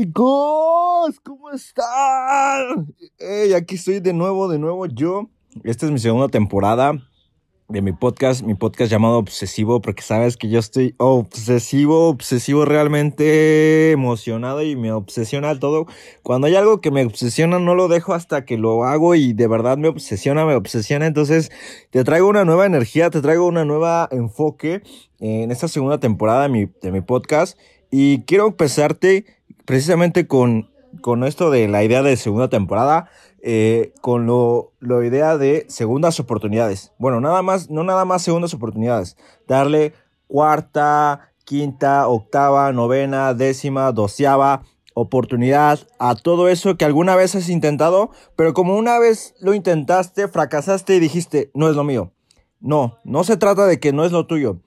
Chicos, ¿cómo están? Hey, aquí estoy de nuevo, de nuevo yo. Esta es mi segunda temporada de mi podcast, mi podcast llamado Obsesivo, porque sabes que yo estoy obsesivo, obsesivo, realmente emocionado y me obsesiona todo. Cuando hay algo que me obsesiona, no lo dejo hasta que lo hago y de verdad me obsesiona, me obsesiona. Entonces, te traigo una nueva energía, te traigo una nueva enfoque en esta segunda temporada de mi, de mi podcast y quiero empezarte precisamente con, con esto de la idea de segunda temporada eh, con lo, lo idea de segundas oportunidades. Bueno, nada más, no nada más segundas oportunidades. Darle cuarta, quinta, octava, novena, décima, doceava oportunidad a todo eso que alguna vez has intentado, pero como una vez lo intentaste, fracasaste y dijiste, no es lo mío. No, no se trata de que no es lo tuyo.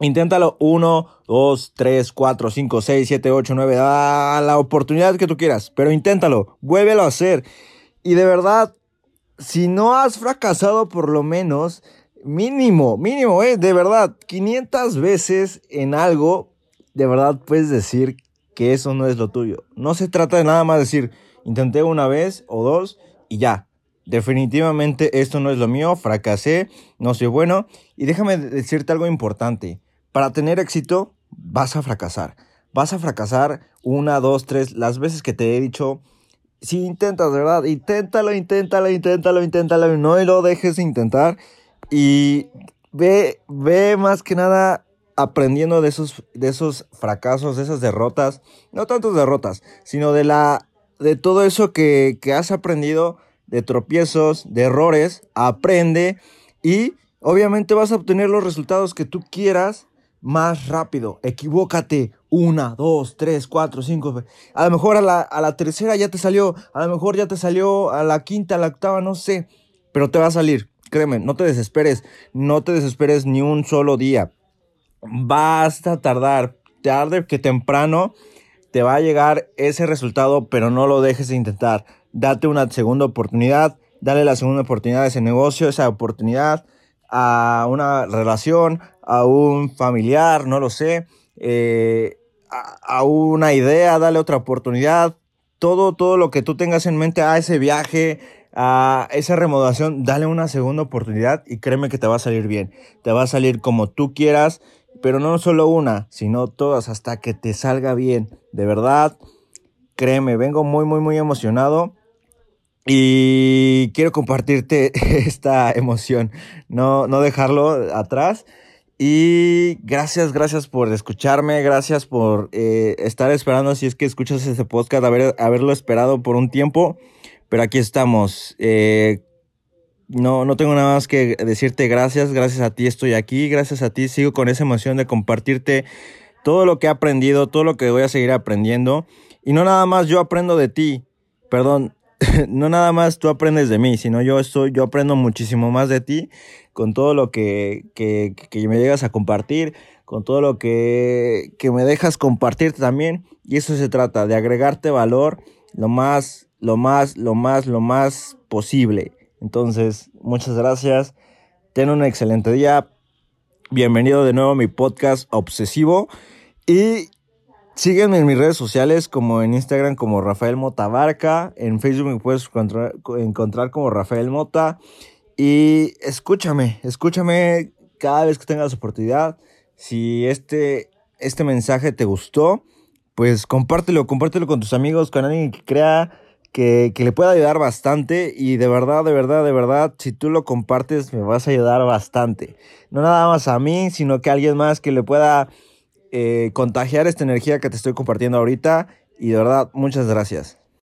Inténtalo 1, 2, 3, 4, 5, 6, 7, 8, 9, a la oportunidad que tú quieras, pero inténtalo, vuélvelo a hacer. Y de verdad, si no has fracasado por lo menos, mínimo, mínimo, eh, de verdad, 500 veces en algo, de verdad puedes decir que eso no es lo tuyo. No se trata de nada más decir, intenté una vez o dos y ya. Definitivamente esto no es lo mío, fracasé, no soy bueno. Y déjame decirte algo importante. Para tener éxito, vas a fracasar. Vas a fracasar una, dos, tres, las veces que te he dicho si intentas, ¿verdad? Inténtalo, inténtalo, inténtalo, inténtalo, no lo dejes de intentar y ve, ve más que nada aprendiendo de esos, de esos fracasos, de esas derrotas, no tantas derrotas, sino de la, de todo eso que, que has aprendido, de tropiezos, de errores, aprende y obviamente vas a obtener los resultados que tú quieras más rápido. Equivócate. Una, dos, tres, cuatro, cinco. A lo mejor a la, a la tercera ya te salió. A lo mejor ya te salió a la quinta, a la octava, no sé. Pero te va a salir. Créeme, no te desesperes. No te desesperes ni un solo día. Basta tardar. Tarde que temprano te va a llegar ese resultado, pero no lo dejes de intentar. Date una segunda oportunidad. Dale la segunda oportunidad a ese negocio, esa oportunidad a una relación, a un familiar, no lo sé, eh, a, una idea, dale otra oportunidad. Todo, todo lo que tú tengas en mente a ese viaje, a esa remodelación, dale una segunda oportunidad y créeme que te va a salir bien. Te va a salir como tú quieras, pero no solo una, sino todas hasta que te salga bien. De verdad, créeme, vengo muy, muy, muy emocionado y quiero compartirte esta emoción, no, no dejarlo atrás. Y gracias, gracias por escucharme, gracias por eh, estar esperando, si es que escuchas ese podcast, haber, haberlo esperado por un tiempo, pero aquí estamos. Eh, no, no tengo nada más que decirte gracias, gracias a ti estoy aquí, gracias a ti sigo con esa emoción de compartirte todo lo que he aprendido, todo lo que voy a seguir aprendiendo. Y no nada más yo aprendo de ti, perdón, no nada más tú aprendes de mí, sino yo estoy, yo aprendo muchísimo más de ti con todo lo que, que, que me llegas a compartir, con todo lo que, que me dejas compartirte también. Y eso se trata, de agregarte valor lo más, lo más, lo más, lo más posible. Entonces, muchas gracias. Ten un excelente día. Bienvenido de nuevo a mi podcast obsesivo. Y Sígueme en mis redes sociales como en Instagram como Rafael Motabarca, en Facebook me puedes encontrar, como Rafael Mota y escúchame, escúchame cada vez que tengas oportunidad. Si este, este mensaje te gustó, pues compártelo, compártelo con tus amigos, con alguien que crea que, que le pueda ayudar bastante y de verdad, de verdad, de verdad, si tú lo compartes me vas a ayudar bastante. No nada más a mí, sino que a alguien más que le pueda eh, contagiar esta energía que te estoy compartiendo ahorita. Y de verdad, muchas gracias.